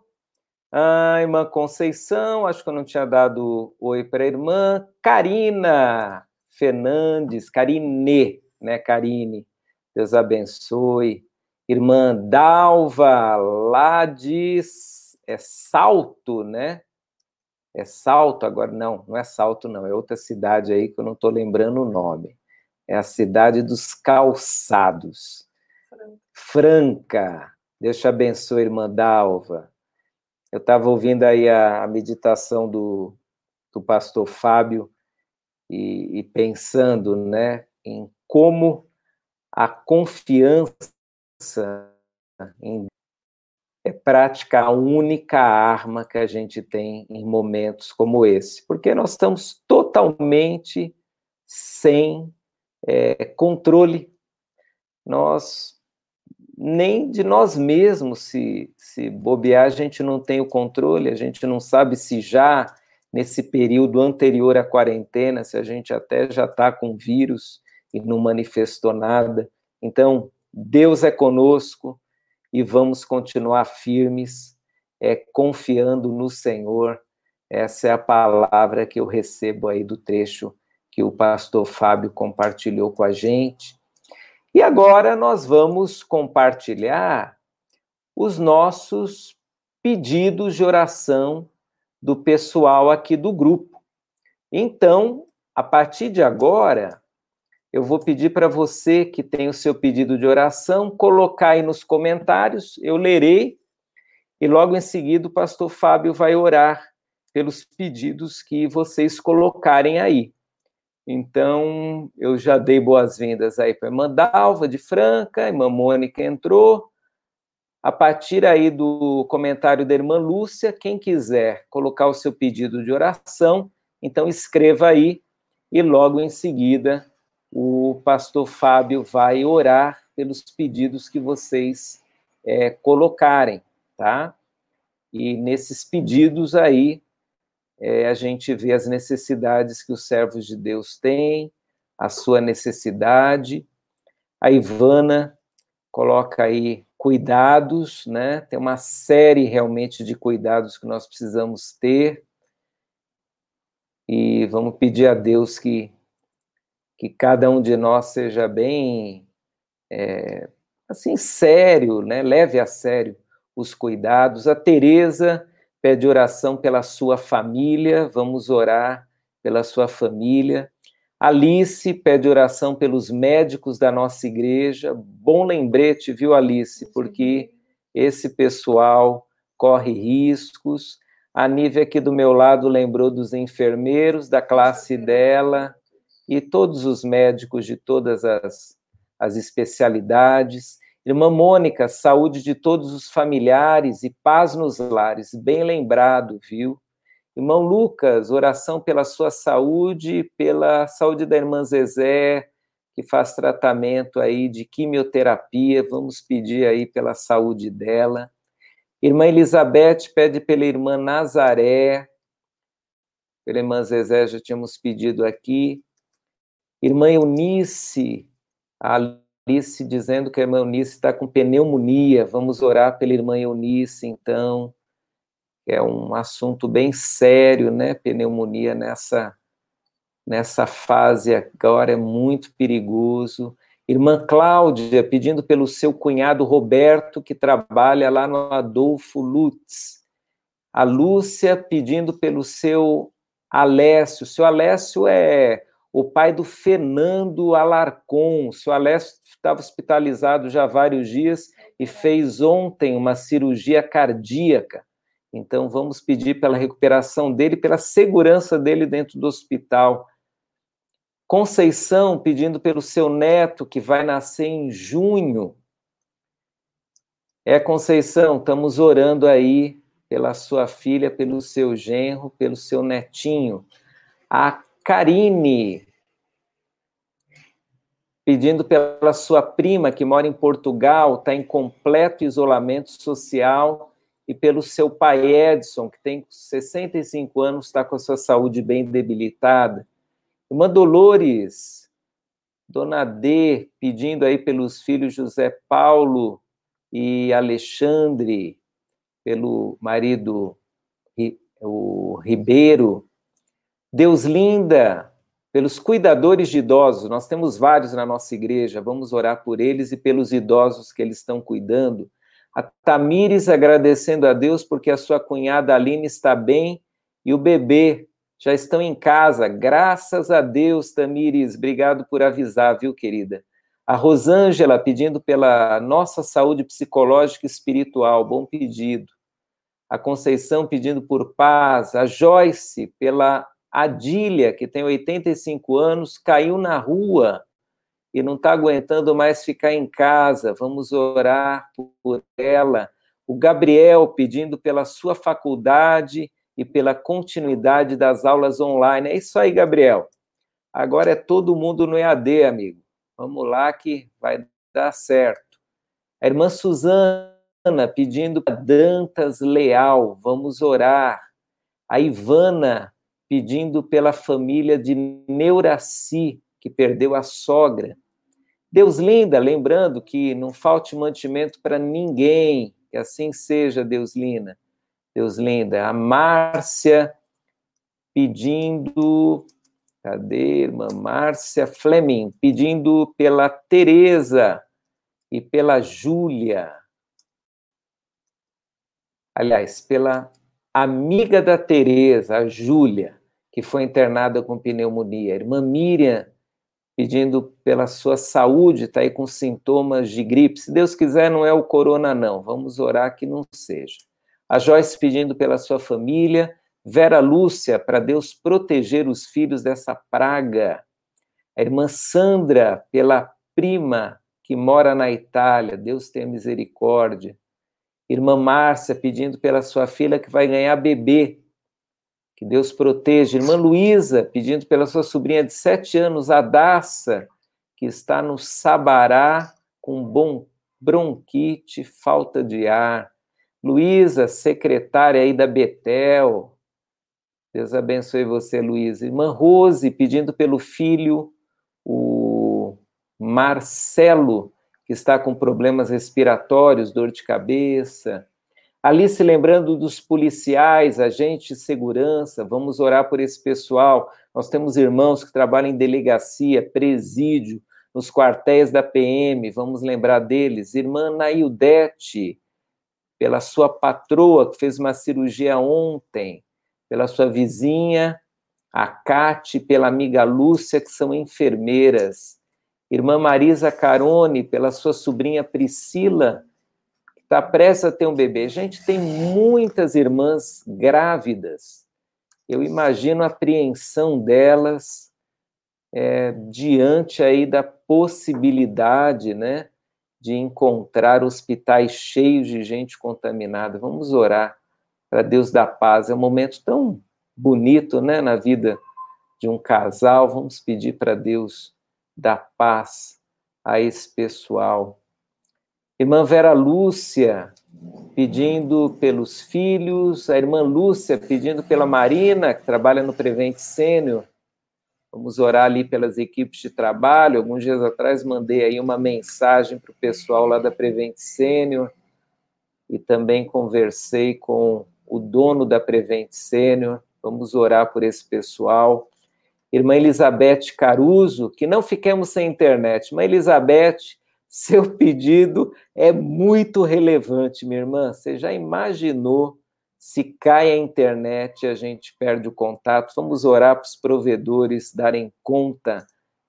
A ah, irmã Conceição, acho que eu não tinha dado oi para a irmã. Karina Fernandes, Karine, né, Karine? Deus abençoe. Irmã Dalva, lá de é, Salto, né? É Salto agora? Não, não é Salto, não. É outra cidade aí que eu não estou lembrando o nome. É a cidade dos calçados. Franca. Deus te abençoe, irmã Dalva. Eu estava ouvindo aí a, a, meditação do, do pastor Fábio e, e pensando né, em como a confiança em é prática a única arma que a gente tem em momentos como esse, porque nós estamos totalmente sem é, controle. Nós nem de nós mesmos, se, se bobear, a gente não tem o controle, a gente não sabe se já nesse período anterior à quarentena, se a gente até já está com vírus e não manifestou nada. Então, Deus é conosco, e vamos continuar firmes, é, confiando no Senhor. Essa é a palavra que eu recebo aí do trecho que o pastor Fábio compartilhou com a gente. E agora nós vamos compartilhar os nossos pedidos de oração do pessoal aqui do grupo. Então, a partir de agora, eu vou pedir para você que tem o seu pedido de oração colocar aí nos comentários, eu lerei e logo em seguida o pastor Fábio vai orar pelos pedidos que vocês colocarem aí. Então, eu já dei boas-vindas aí para a irmã Dalva de Franca, a irmã Mônica entrou. A partir aí do comentário da irmã Lúcia, quem quiser colocar o seu pedido de oração, então escreva aí e logo em seguida o pastor Fábio vai orar pelos pedidos que vocês é, colocarem, tá? E nesses pedidos aí, é, a gente vê as necessidades que os servos de Deus têm, a sua necessidade. A Ivana coloca aí cuidados, né? Tem uma série realmente de cuidados que nós precisamos ter. E vamos pedir a Deus que que cada um de nós seja bem, é, assim, sério, né? leve a sério os cuidados. A Tereza pede oração pela sua família, vamos orar pela sua família. Alice pede oração pelos médicos da nossa igreja. Bom lembrete, viu, Alice? Porque esse pessoal corre riscos. A Nívia aqui do meu lado lembrou dos enfermeiros da classe dela e todos os médicos de todas as, as especialidades. Irmã Mônica, saúde de todos os familiares e paz nos lares, bem lembrado, viu? Irmão Lucas, oração pela sua saúde, pela saúde da irmã Zezé, que faz tratamento aí de quimioterapia, vamos pedir aí pela saúde dela. Irmã Elizabeth pede pela irmã Nazaré, pela irmã Zezé já tínhamos pedido aqui. Irmã Eunice, a Alice dizendo que a irmã Eunice está com pneumonia. Vamos orar pela irmã Eunice, então. É um assunto bem sério, né? Pneumonia nessa, nessa fase agora é muito perigoso. Irmã Cláudia, pedindo pelo seu cunhado Roberto, que trabalha lá no Adolfo Lutz. A Lúcia pedindo pelo seu Alessio. O seu Alessio é o pai do Fernando Alarcon. O seu Alessio estava hospitalizado já há vários dias e fez ontem uma cirurgia cardíaca. Então, vamos pedir pela recuperação dele, pela segurança dele dentro do hospital. Conceição pedindo pelo seu neto, que vai nascer em junho. É, Conceição, estamos orando aí pela sua filha, pelo seu genro, pelo seu netinho. A Karine, pedindo pela sua prima que mora em Portugal, está em completo isolamento social, e pelo seu pai Edson, que tem 65 anos, está com a sua saúde bem debilitada. Irmã Dolores, Dona D, pedindo aí pelos filhos José Paulo e Alexandre, pelo marido o Ribeiro, Deus linda, pelos cuidadores de idosos, nós temos vários na nossa igreja, vamos orar por eles e pelos idosos que eles estão cuidando. A Tamires agradecendo a Deus porque a sua cunhada Aline está bem e o bebê já estão em casa. Graças a Deus, Tamires, obrigado por avisar, viu, querida? A Rosângela pedindo pela nossa saúde psicológica e espiritual, bom pedido. A Conceição pedindo por paz. A Joyce pela Adília, que tem 85 anos, caiu na rua e não está aguentando mais ficar em casa. Vamos orar por ela. O Gabriel pedindo pela sua faculdade e pela continuidade das aulas online. É isso aí, Gabriel. Agora é todo mundo no EAD, amigo. Vamos lá que vai dar certo. A irmã Suzana pedindo para Dantas Leal, vamos orar. A Ivana pedindo pela família de Neuraci, que perdeu a sogra. Deus linda, lembrando que não falte mantimento para ninguém, que assim seja, Deus linda. Deus linda. A Márcia pedindo, cadê, irmã Márcia Fleming, pedindo pela Teresa e pela Júlia. Aliás, pela amiga da Teresa, a Júlia que foi internada com pneumonia. A irmã Miriam pedindo pela sua saúde, está aí com sintomas de gripe. Se Deus quiser, não é o corona, não. Vamos orar que não seja. A Joyce pedindo pela sua família. Vera Lúcia, para Deus proteger os filhos dessa praga. A irmã Sandra, pela prima que mora na Itália. Deus tenha misericórdia. Irmã Márcia, pedindo pela sua filha que vai ganhar bebê que Deus proteja. Irmã Luísa, pedindo pela sua sobrinha de sete anos, Adassa, que está no Sabará com bom bronquite, falta de ar. Luísa, secretária aí da Betel. Deus abençoe você, Luísa. Irmã Rose, pedindo pelo filho, o Marcelo, que está com problemas respiratórios, dor de cabeça. Ali se lembrando dos policiais, agentes de segurança, vamos orar por esse pessoal. Nós temos irmãos que trabalham em delegacia, presídio, nos quartéis da PM, vamos lembrar deles. Irmã Naildete, pela sua patroa, que fez uma cirurgia ontem, pela sua vizinha, a Cate, pela amiga Lúcia, que são enfermeiras. Irmã Marisa Carone, pela sua sobrinha Priscila, está prestes a ter um bebê. Gente, tem muitas irmãs grávidas. Eu imagino a apreensão delas é, diante aí da possibilidade, né, de encontrar hospitais cheios de gente contaminada. Vamos orar para Deus dar paz. É um momento tão bonito, né, na vida de um casal. Vamos pedir para Deus dar paz a esse pessoal. Irmã Vera Lúcia pedindo pelos filhos, a irmã Lúcia pedindo pela Marina, que trabalha no Prevent Sênior. Vamos orar ali pelas equipes de trabalho. Alguns dias atrás mandei aí uma mensagem para o pessoal lá da Prevent Sênior e também conversei com o dono da Prevent Sênior. Vamos orar por esse pessoal. Irmã Elizabeth Caruso, que não fiquemos sem internet. Irmã Elizabeth, seu pedido é muito relevante, minha irmã. Você já imaginou Se cai a internet, a gente perde o contato. Vamos orar para os provedores darem conta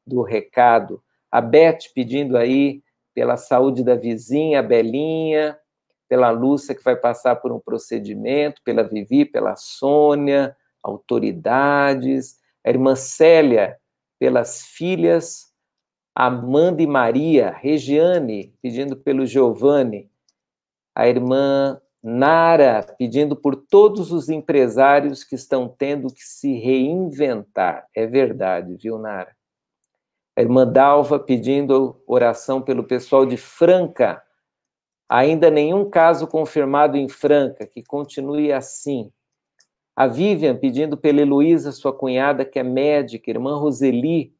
do recado. A Beth pedindo aí pela saúde da vizinha, a Belinha, pela Lúcia, que vai passar por um procedimento, pela Vivi, pela Sônia, autoridades, a irmã Célia, pelas filhas, Amanda e Maria, Regiane, pedindo pelo Giovanni, a irmã Nara, pedindo por todos os empresários que estão tendo que se reinventar. É verdade, viu, Nara? A irmã Dalva pedindo oração pelo pessoal de Franca. Ainda nenhum caso confirmado em Franca, que continue assim. A Vivian pedindo pela Heloísa, sua cunhada, que é médica. Irmã Roseli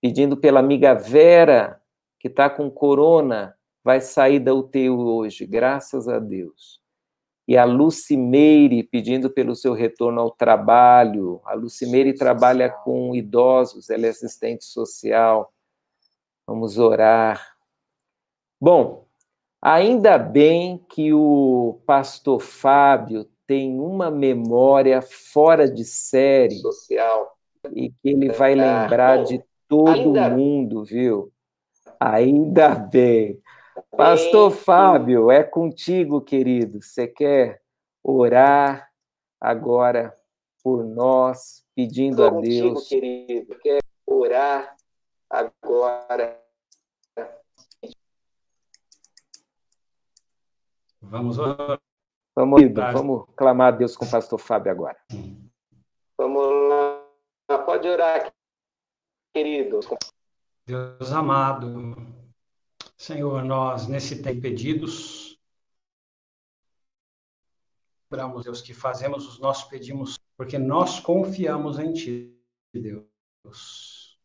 pedindo pela amiga Vera, que está com corona, vai sair da UTI hoje, graças a Deus e a Lucimeire pedindo pelo seu retorno ao trabalho. A Lucimeire trabalha com idosos, ela é assistente social. Vamos orar. Bom, ainda bem que o pastor Fábio tem uma memória fora de série social e que ele vai lembrar de todo ainda... mundo, viu? Ainda bem. Pastor Fábio, é contigo, querido. Você quer orar agora por nós, pedindo a Deus. querido. Quer orar agora. Vamos orar. Vamos, vamos clamar a Deus com o pastor Fábio agora. Vamos lá. Pode orar, querido. Deus amado, Senhor, nós nesse tempo pedidos, lembramos, Deus, que fazemos os nossos pedimos porque nós confiamos em Ti, Deus.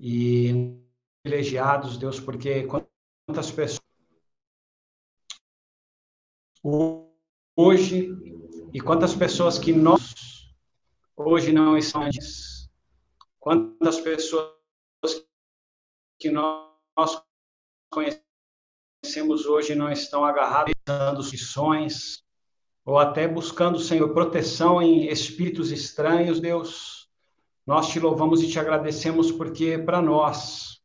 E privilegiados, Deus, porque quantas pessoas hoje e quantas pessoas que nós hoje não estão antes, quantas pessoas que nós conhecemos hoje não estão agarrados dando lições ou até buscando, Senhor, proteção em espíritos estranhos, Deus. Nós te louvamos e te agradecemos porque para nós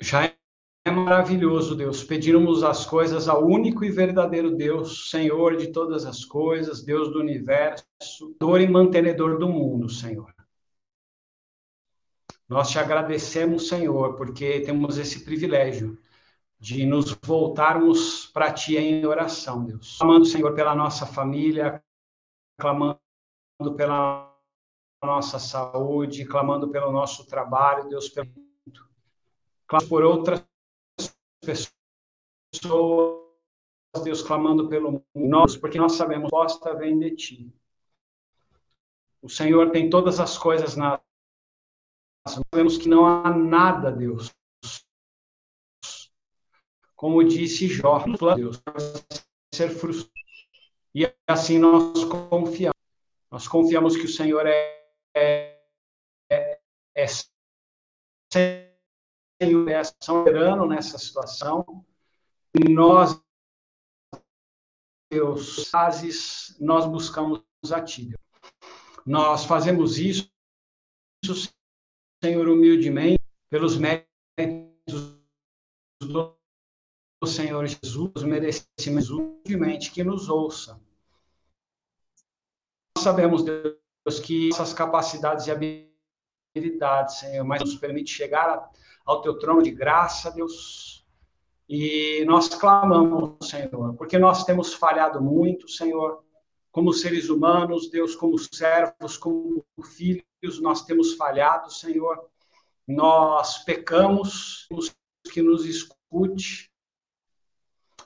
já é maravilhoso, Deus, pedirmos as coisas ao único e verdadeiro Deus, Senhor de todas as coisas, Deus do universo, dor e mantenedor do mundo, Senhor. Nós te agradecemos, Senhor, porque temos esse privilégio de nos voltarmos para Ti em oração, Deus. Clamando, Senhor, pela nossa família, clamando pela nossa saúde, clamando pelo nosso trabalho, Deus, pelo clamando por outras pessoas, Deus, clamando pelo nós, porque nós sabemos que a resposta vem de Ti. O Senhor tem todas as coisas na sabemos que não há nada, Deus. Como disse Jó, Deus, ser frustrado. E assim nós confiamos. Nós confiamos que o Senhor é, é, é, é Senhor, é soberano nessa situação. E nós, Deus, fazes, nós buscamos a Ti. Deus. Nós fazemos isso, Senhor, humildemente, pelos méritos do Senhor Jesus, merecemos humildemente que nos ouça. Nós sabemos, Deus, que essas capacidades e habilidades, Senhor, mas nos permite chegar ao teu trono de graça, Deus. E nós clamamos, Senhor, porque nós temos falhado muito, Senhor, como seres humanos, Deus, como servos, como filhos, nós temos falhado, Senhor. Nós pecamos, que nos escute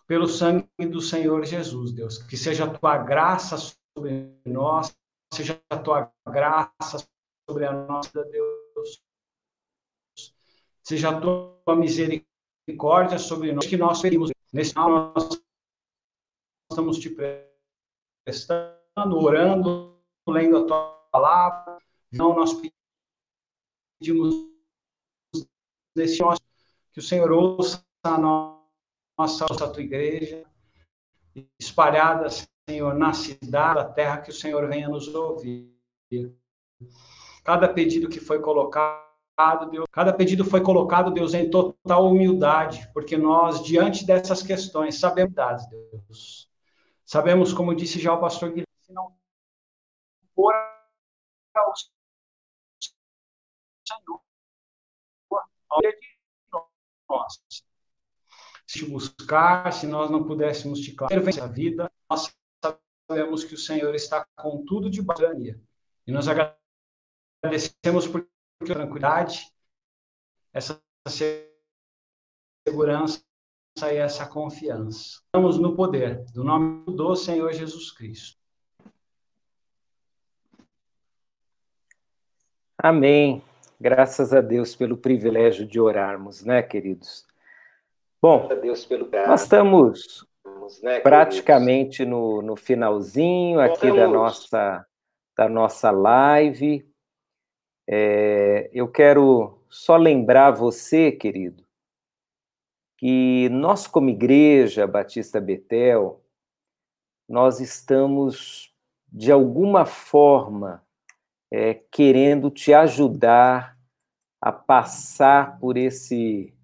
pelo sangue do Senhor Jesus, Deus. Que seja a tua graça sobre nós, seja a tua graça sobre a nossa Deus. Seja a tua misericórdia sobre nós, que nós pedimos. Nesse nós estamos te prestando, orando, lendo a tua palavra. Não, nós pedimos nesse que o Senhor ouça a nossa, a tua igreja, espalhada, Senhor, na cidade, na terra, que o Senhor venha nos ouvir. Cada pedido que foi colocado, Deus, cada pedido foi colocado, Deus, em total humildade, porque nós, diante dessas questões, sabemos, Deus. Sabemos, como disse já o pastor Guilherme, se não for ao Senhor, ao nós. Se buscar, se nós não pudéssemos te clamar a vida, nós sabemos que o Senhor está com tudo de bacana. E nós agradecemos por tranquilidade, essa segurança e essa confiança. Estamos no poder do nome do Senhor Jesus Cristo. Amém. Graças a Deus pelo privilégio de orarmos, né, queridos? Bom, nós estamos né, praticamente no, no finalzinho aqui da nossa, da nossa live. É, eu quero só lembrar você, querido, que nós, como Igreja Batista Betel, nós estamos, de alguma forma, é, querendo te ajudar a passar por esse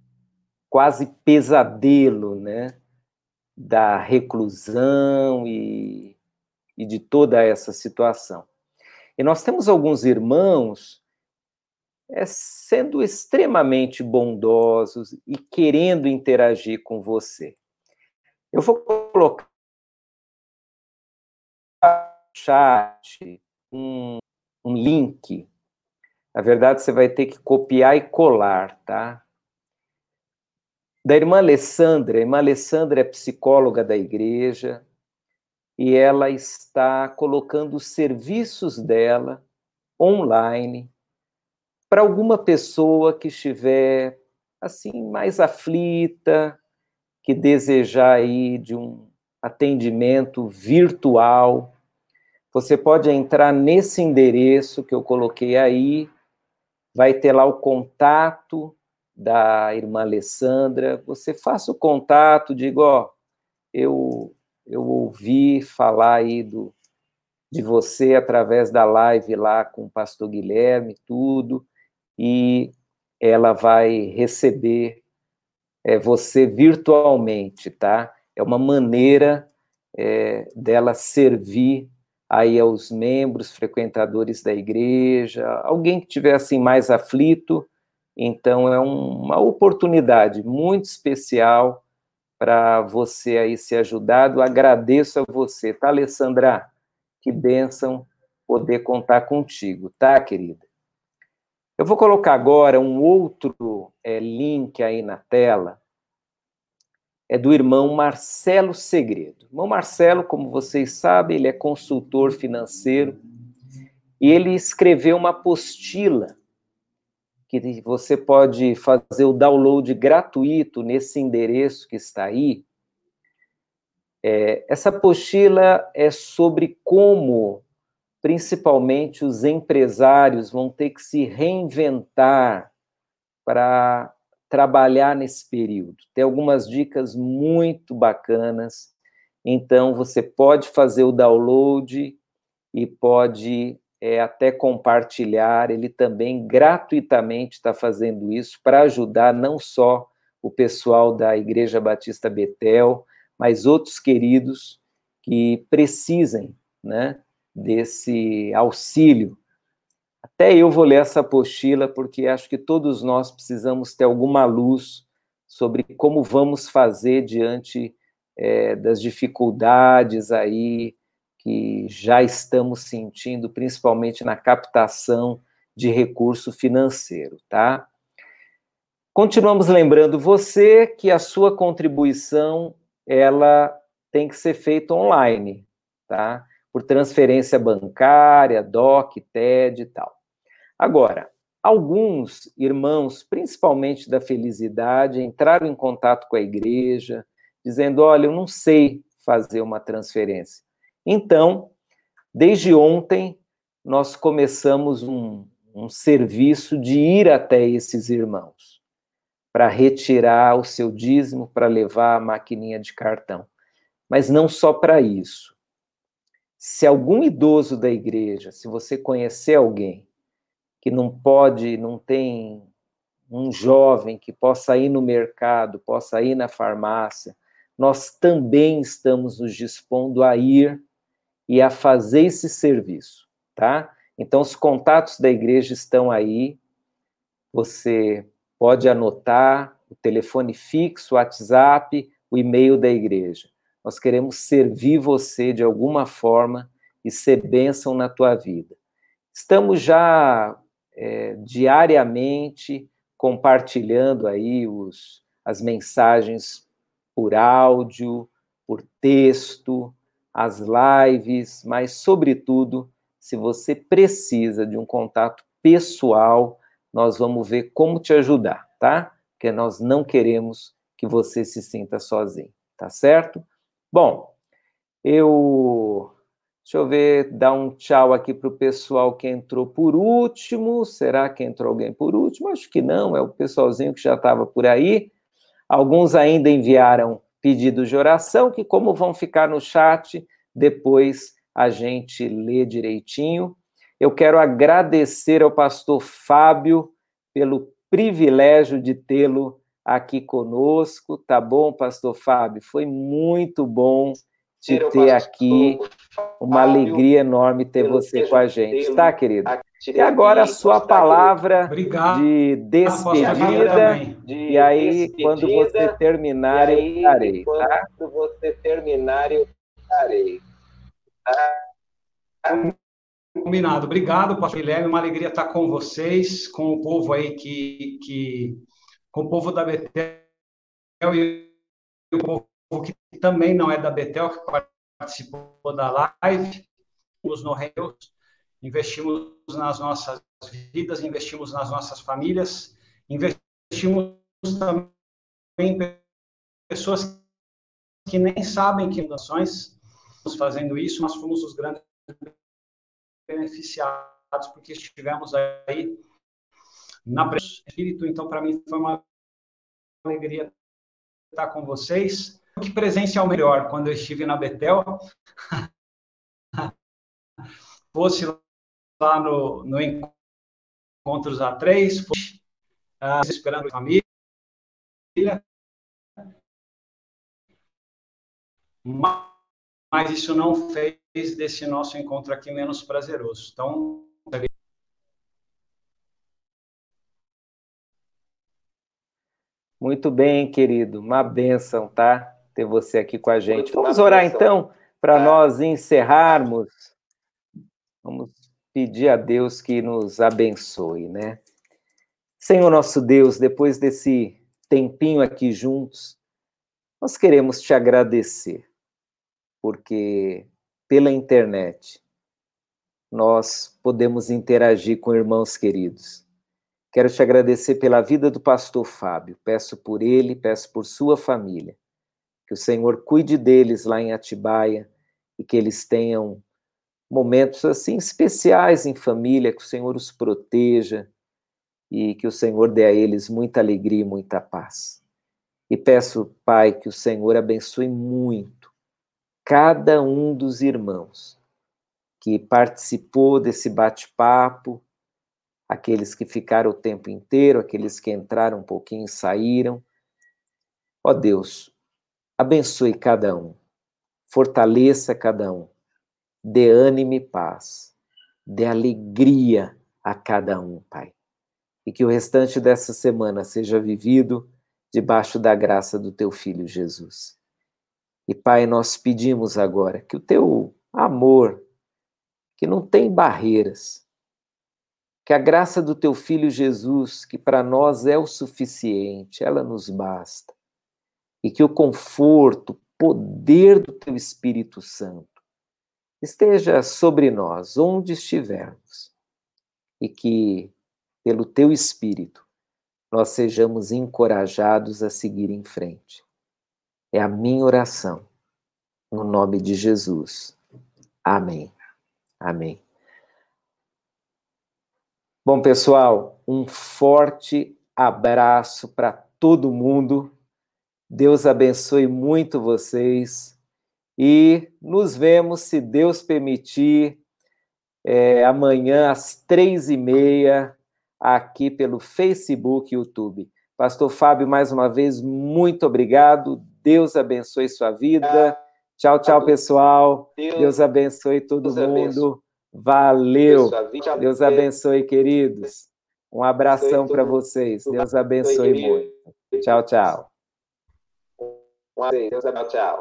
quase pesadelo, né? Da reclusão e, e de toda essa situação. E nós temos alguns irmãos é, sendo extremamente bondosos e querendo interagir com você. Eu vou colocar no chat um, um link. Na verdade, você vai ter que copiar e colar, tá? Da irmã Alessandra. A irmã Alessandra é psicóloga da igreja e ela está colocando os serviços dela online para alguma pessoa que estiver assim mais aflita, que desejar aí de um atendimento virtual, você pode entrar nesse endereço que eu coloquei aí, vai ter lá o contato da irmã Alessandra, você faça o contato, diga, ó, eu, eu ouvi falar aí do, de você através da live lá com o pastor Guilherme, tudo, e ela vai receber é, você virtualmente, tá? É uma maneira é, dela servir aí aos membros, frequentadores da igreja, alguém que tiver assim mais aflito, então é um, uma oportunidade muito especial para você aí ser ajudado. Agradeço a você, tá, Alessandra? Que bênção poder contar contigo, tá, querida? Eu vou colocar agora um outro é, link aí na tela, é do irmão Marcelo Segredo. Irmão Marcelo, como vocês sabem, ele é consultor financeiro e ele escreveu uma apostila que você pode fazer o download gratuito nesse endereço que está aí. É, essa apostila é sobre como principalmente os empresários vão ter que se reinventar para trabalhar nesse período. Tem algumas dicas muito bacanas. Então, você pode fazer o download e pode é, até compartilhar. Ele também gratuitamente está fazendo isso para ajudar não só o pessoal da Igreja Batista Betel, mas outros queridos que precisem, né? Desse auxílio. Até eu vou ler essa apostila, porque acho que todos nós precisamos ter alguma luz sobre como vamos fazer diante é, das dificuldades aí que já estamos sentindo, principalmente na captação de recurso financeiro, tá? Continuamos lembrando você que a sua contribuição ela tem que ser feita online, tá? Por transferência bancária, DOC, TED e tal. Agora, alguns irmãos, principalmente da felicidade, entraram em contato com a igreja, dizendo: Olha, eu não sei fazer uma transferência. Então, desde ontem, nós começamos um, um serviço de ir até esses irmãos para retirar o seu dízimo, para levar a maquininha de cartão. Mas não só para isso Se algum idoso da igreja, se você conhecer alguém que não pode, não tem um jovem que possa ir no mercado, possa ir na farmácia, nós também estamos nos dispondo a ir e a fazer esse serviço, tá? Então, os contatos da igreja estão aí, você pode anotar o telefone fixo, o WhatsApp, o e-mail da igreja. Nós queremos servir você de alguma forma e ser bênção na tua vida. Estamos já é, diariamente compartilhando aí os, as mensagens por áudio, por texto, as lives, mas, sobretudo, se você precisa de um contato pessoal, nós vamos ver como te ajudar, tá? Porque nós não queremos que você se sinta sozinho, tá certo? Bom, eu. Deixa eu ver, dar um tchau aqui para o pessoal que entrou por último. Será que entrou alguém por último? Acho que não, é o pessoalzinho que já estava por aí. Alguns ainda enviaram pedidos de oração, que, como vão ficar no chat, depois a gente lê direitinho. Eu quero agradecer ao pastor Fábio pelo privilégio de tê-lo aqui conosco, tá bom, pastor Fábio? Foi muito bom te ter aqui. Uma alegria enorme ter você com a gente, tá, querido? E agora a sua palavra de despedida. E aí, quando você terminar, eu tá? Quando você terminar, eu darei. Combinado. Obrigado, pastor Guilherme. Uma alegria estar com vocês, com o povo aí que, que com o povo da Betel e o povo que também não é da Betel, que participou da live, nos no Reus, investimos nas nossas vidas, investimos nas nossas famílias, investimos também em pessoas que nem sabem que nações estamos fazendo isso, nós fomos os grandes beneficiados porque estivemos aí na espírito. Então, para mim foi uma alegria estar com vocês. Que presencial melhor quando eu estive na Betel. fosse lá no, no Encontros A3, fosse uh, esperando a família. Mas isso não fez desse nosso encontro aqui menos prazeroso. Então, Muito bem, querido. Uma benção, tá? Ter você aqui com a gente. Vamos orar então para é. nós encerrarmos. Vamos pedir a Deus que nos abençoe, né? Senhor nosso Deus, depois desse tempinho aqui juntos, nós queremos te agradecer, porque pela internet nós podemos interagir com irmãos queridos Quero te agradecer pela vida do pastor Fábio. Peço por ele, peço por sua família. Que o Senhor cuide deles lá em Atibaia e que eles tenham momentos assim especiais em família, que o Senhor os proteja e que o Senhor dê a eles muita alegria e muita paz. E peço, Pai, que o Senhor abençoe muito cada um dos irmãos que participou desse bate-papo, aqueles que ficaram o tempo inteiro, aqueles que entraram um pouquinho e saíram. Ó Deus, abençoe cada um, fortaleça cada um, dê ânimo e paz, dê alegria a cada um, Pai. E que o restante dessa semana seja vivido debaixo da graça do teu filho Jesus. E Pai, nós pedimos agora que o teu amor, que não tem barreiras, que a graça do teu filho Jesus, que para nós é o suficiente, ela nos basta. E que o conforto, poder do teu Espírito Santo esteja sobre nós, onde estivermos. E que, pelo teu Espírito, nós sejamos encorajados a seguir em frente. É a minha oração, no nome de Jesus. Amém. Amém. Bom, pessoal, um forte abraço para todo mundo. Deus abençoe muito vocês E nos vemos, se Deus permitir, é, amanhã às três e meia, aqui pelo Facebook e YouTube. Pastor Fábio, mais uma vez, muito obrigado. Deus abençoe sua vida. Tchau, tchau, pessoal. Deus abençoe todo mundo. Valeu. Deus abençoe, queridos. Um abração para vocês. Deus abençoe muito. Tchau, tchau. Deus abençoe. Tchau.